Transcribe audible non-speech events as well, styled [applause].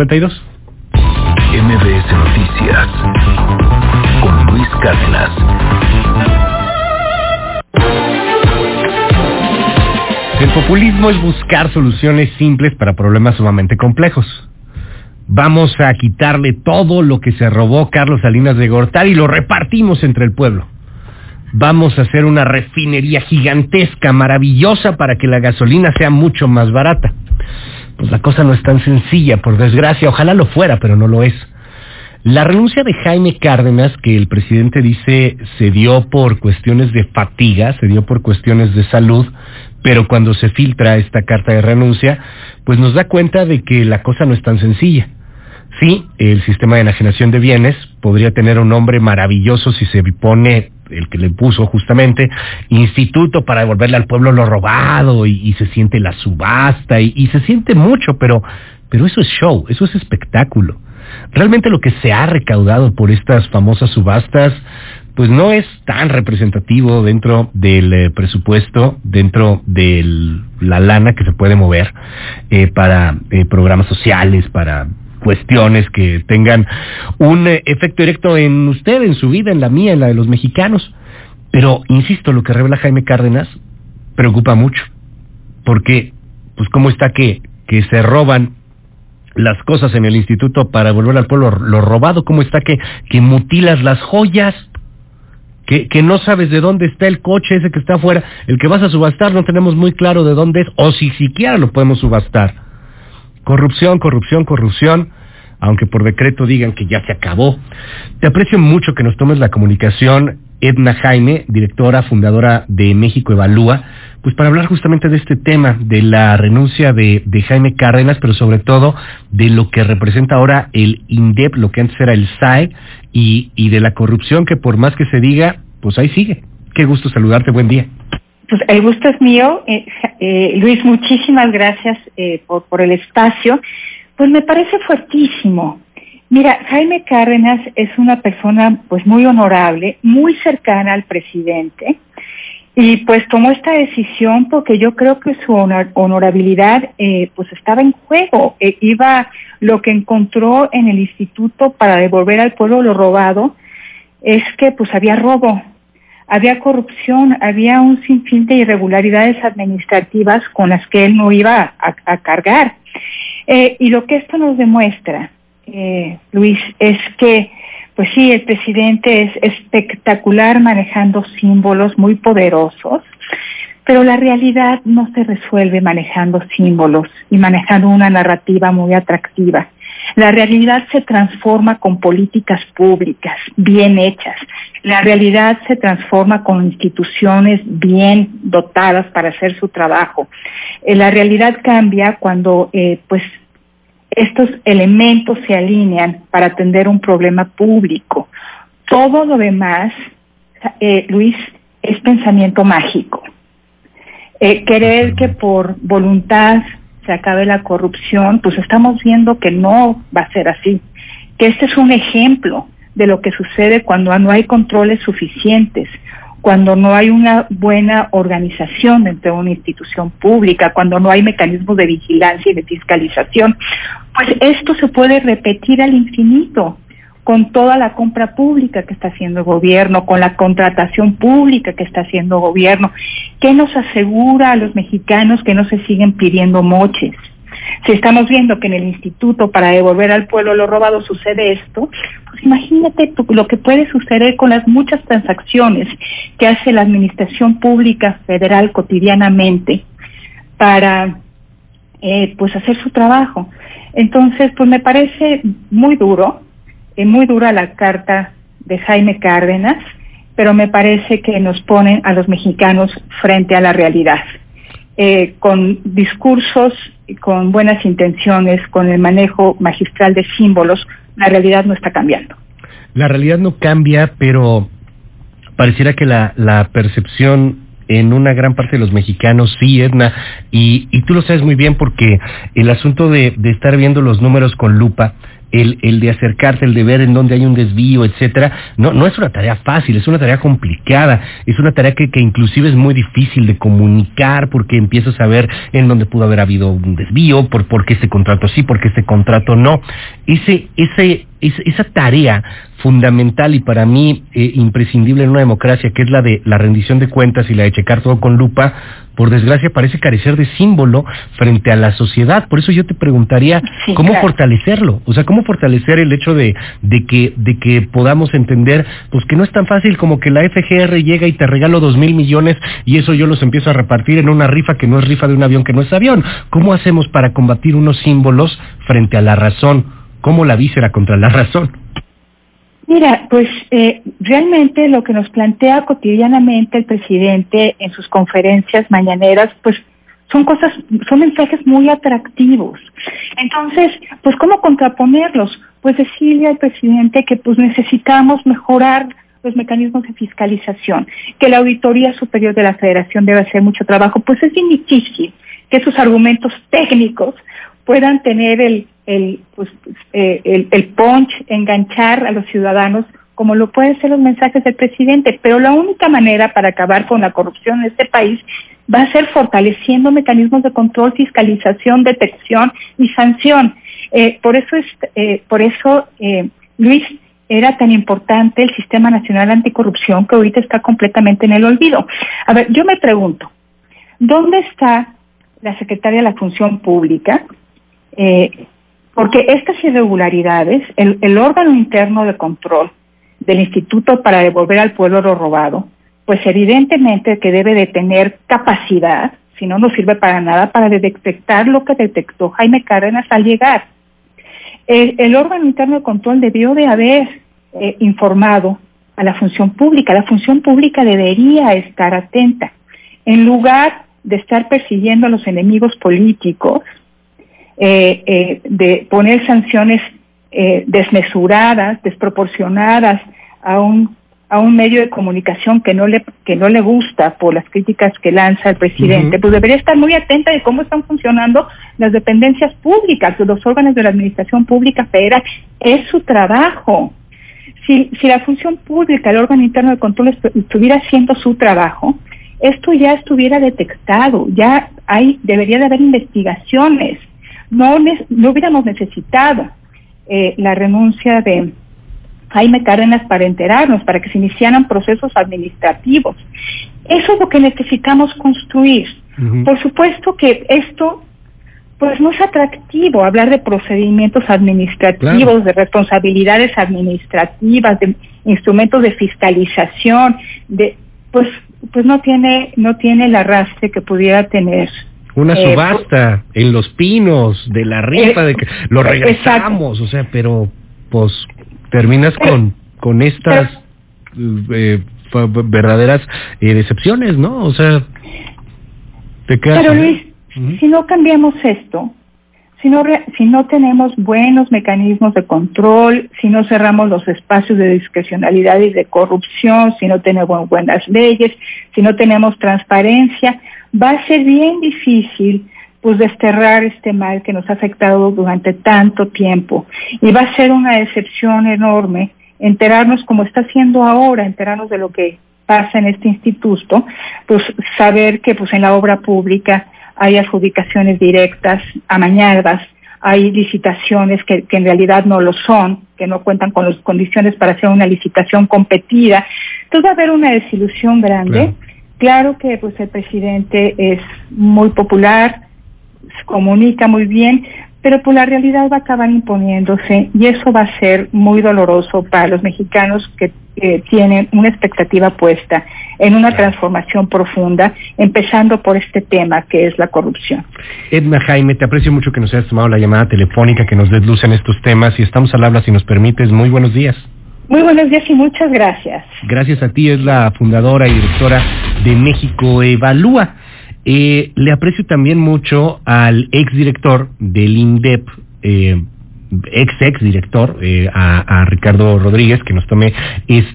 52. MBS Noticias con Luis Cárdenas. El populismo es buscar soluciones simples para problemas sumamente complejos. Vamos a quitarle todo lo que se robó Carlos Salinas de Gortari y lo repartimos entre el pueblo. Vamos a hacer una refinería gigantesca, maravillosa, para que la gasolina sea mucho más barata. Pues la cosa no es tan sencilla, por desgracia. Ojalá lo fuera, pero no lo es. La renuncia de Jaime Cárdenas, que el presidente dice se dio por cuestiones de fatiga, se dio por cuestiones de salud, pero cuando se filtra esta carta de renuncia, pues nos da cuenta de que la cosa no es tan sencilla. Sí, el sistema de enajenación de bienes podría tener un nombre maravilloso si se pone el que le puso justamente, instituto para devolverle al pueblo lo robado y, se siente la subasta y, se siente mucho, pero, pero eso es show, eso es espectáculo. Realmente lo que se ha recaudado por estas famosas subastas, pues no es tan representativo dentro del eh, presupuesto, dentro de la lana que se puede mover eh, para eh, programas sociales, para cuestiones que tengan un efecto directo en usted, en su vida, en la mía, en la de los mexicanos. Pero, insisto, lo que revela Jaime Cárdenas preocupa mucho, porque, pues, ¿cómo está que, que se roban las cosas en el instituto para volver al pueblo lo robado? ¿Cómo está que, que mutilas las joyas? Que, que, no sabes de dónde está el coche ese que está afuera, el que vas a subastar no tenemos muy claro de dónde es, o si siquiera lo podemos subastar. Corrupción, corrupción, corrupción, aunque por decreto digan que ya se acabó. Te aprecio mucho que nos tomes la comunicación, Edna Jaime, directora, fundadora de México Evalúa, pues para hablar justamente de este tema, de la renuncia de, Jaime Cárdenas, pero sobre todo de lo que representa ahora el INDEP, lo que antes era el SAE, y, y de la corrupción que por más que se diga, pues ahí sigue. Qué gusto saludarte, buen día. Pues el gusto es mío. Eh, eh, Luis, muchísimas gracias eh, por, el espacio. Pues me parece fuertísimo. Mira, Jaime Cárdenas es una persona pues muy honorable, muy cercana al presidente y pues tomó esta decisión porque yo creo que su honorabilidad pues estaba en juego. E iba lo que encontró en el instituto para devolver al pueblo lo robado es que pues había robo, había corrupción, había un sinfín de irregularidades administrativas con las que él no iba a, cargar. Eh, y lo que esto nos demuestra, eh, Luis, es que pues sí, el presidente es espectacular manejando símbolos muy poderosos, pero la realidad no se resuelve manejando símbolos y manejando una narrativa muy atractiva. La realidad se transforma con políticas públicas bien hechas. La realidad se transforma con instituciones bien dotadas para hacer su trabajo. Eh, la realidad cambia cuando eh, pues estos elementos se alinean para atender un problema público. Todo lo demás, eh, Luis, es pensamiento mágico. Eh, querer que por voluntad se acabe la corrupción, pues estamos viendo que no va a ser así. Que este es un ejemplo de lo que sucede cuando no hay controles suficientes, cuando no hay una buena organización dentro de una institución pública, cuando no hay mecanismos de vigilancia y de fiscalización, pues esto se puede repetir al infinito con toda la compra pública que está haciendo el gobierno, con la contratación pública que está haciendo el gobierno. ¿Qué nos asegura a los mexicanos que no se siguen pidiendo moches? Si estamos viendo que en el instituto para devolver al pueblo lo robado sucede esto, pues imagínate lo que puede suceder con las muchas transacciones que hace la administración pública federal cotidianamente para eh, pues hacer su trabajo. Entonces, pues me parece muy duro, eh, muy dura la carta de Jaime Cárdenas, pero me parece que nos ponen a los mexicanos frente a la realidad. Eh, con discursos, con buenas intenciones, con el manejo magistral de símbolos, la realidad no está cambiando. La realidad no cambia, pero pareciera que la, percepción en una gran parte de los mexicanos, sí, Edna, y, y tú lo sabes muy bien porque el asunto de estar viendo los números con lupa el, el de acercarte, el de ver en dónde hay un desvío, etcétera, no, no es una tarea fácil, es una tarea complicada, es una tarea que, que inclusive es muy difícil de comunicar porque empiezas a ver en dónde pudo haber habido un desvío, por, por qué este contrato sí, por qué este contrato no. Ese, ese, esa tarea fundamental y para mí eh, imprescindible en una democracia, que es la de la rendición de cuentas y la de checar todo con lupa, por desgracia parece carecer de símbolo frente a la sociedad. Por eso yo te preguntaría [laughs] cómo fortalecerlo, o sea, cómo fortalecer el hecho de, de que de que podamos entender, pues que no es tan fácil como que la FGR llega y te regalo dos mil millones y eso yo los empiezo a repartir en una rifa que no es rifa de un avión que no es avión. ¿Cómo hacemos para combatir unos símbolos frente a la razón? ¿Cómo la víscera contra la razón? Mira, pues eh, realmente lo que nos plantea cotidianamente el presidente en sus conferencias mañaneras, pues son cosas, son mensajes muy atractivos. Entonces, pues ¿cómo contraponerlos? Pues decirle al presidente que pues necesitamos mejorar los mecanismos de fiscalización, que la Auditoría Superior de la Federación debe hacer mucho trabajo, pues es bien difícil que sus argumentos técnicos puedan tener el, el, pues, eh, el, el punch, enganchar a los ciudadanos como lo pueden ser los mensajes del presidente. Pero la única manera para acabar con la corrupción en este país va a ser fortaleciendo mecanismos de control, fiscalización, detección y sanción. Eh, por eso, es, eh, por eso Luis, era tan importante el Sistema Nacional Anticorrupción que ahorita está completamente en el olvido. A ver, yo me pregunto, ¿dónde está la Secretaria de la Función Pública? Porque estas irregularidades, el, órgano interno de control del Instituto para devolver al pueblo lo robado, pues evidentemente que debe de tener capacidad, si no, no sirve para nada, para detectar lo que detectó Jaime Cárdenas al llegar. El, el órgano interno de control debió de haber eh, informado a la función pública. La función pública debería estar atenta. En lugar de estar persiguiendo a los enemigos políticos, eh, eh, de poner sanciones eh, desmesuradas, desproporcionadas a un a un medio de comunicación que no le que no le gusta por las críticas que lanza el presidente, pues debería estar muy atenta de cómo están funcionando las dependencias públicas, los órganos de la administración pública federal, es su trabajo. Si, si la función pública, el órgano interno de control estuviera haciendo su trabajo, esto ya estuviera detectado, ya hay, debería de haber investigaciones no, no hubiéramos necesitado eh, la renuncia de Jaime Cárdenas para enterarnos, para que se iniciaran procesos administrativos. Eso es lo que necesitamos construir. Por supuesto que esto pues no es atractivo hablar de procedimientos administrativos, de responsabilidades administrativas, de instrumentos de fiscalización, de pues pues no tiene no tiene el arrastre que pudiera tener una eh, subasta en los pinos de la rifa, de que lo regresamos, o sea, pero pues terminas con, con estas eh, verdaderas eh, decepciones, ¿no? O sea, te quedas... Pero Luis, si no cambiamos esto, si no, si no tenemos buenos mecanismos de control, si no cerramos los espacios de discrecionalidad y de corrupción, si no tenemos buenas leyes, si no tenemos transparencia, va a ser bien difícil pues desterrar este mal que nos ha afectado durante tanto tiempo. Y va a ser una decepción enorme enterarnos como está haciendo ahora, enterarnos de lo que pasa en este instituto, pues saber que pues en la obra pública hay adjudicaciones directas, amañadas, hay licitaciones que, que, en realidad no lo son, que no cuentan con las condiciones para hacer una licitación competida. Entonces va a haber una desilusión grande. Claro que pues el presidente es muy popular, se comunica muy bien, pero pues la realidad va a acabar imponiéndose y eso va a ser muy doloroso para los mexicanos que tienen una expectativa puesta en una transformación profunda, empezando por este tema que es la corrupción. Edna Jaime, te aprecio mucho que nos hayas tomado la llamada telefónica, que nos des luz en estos temas y estamos al habla si nos permites. Muy buenos días. Muy buenos días y muchas gracias. Gracias a ti, es la fundadora y directora de México Evalúa. Eh, le aprecio también mucho al exdirector del INDEP, eh, ex ex director, eh, a, a Ricardo Rodríguez, que nos tome esta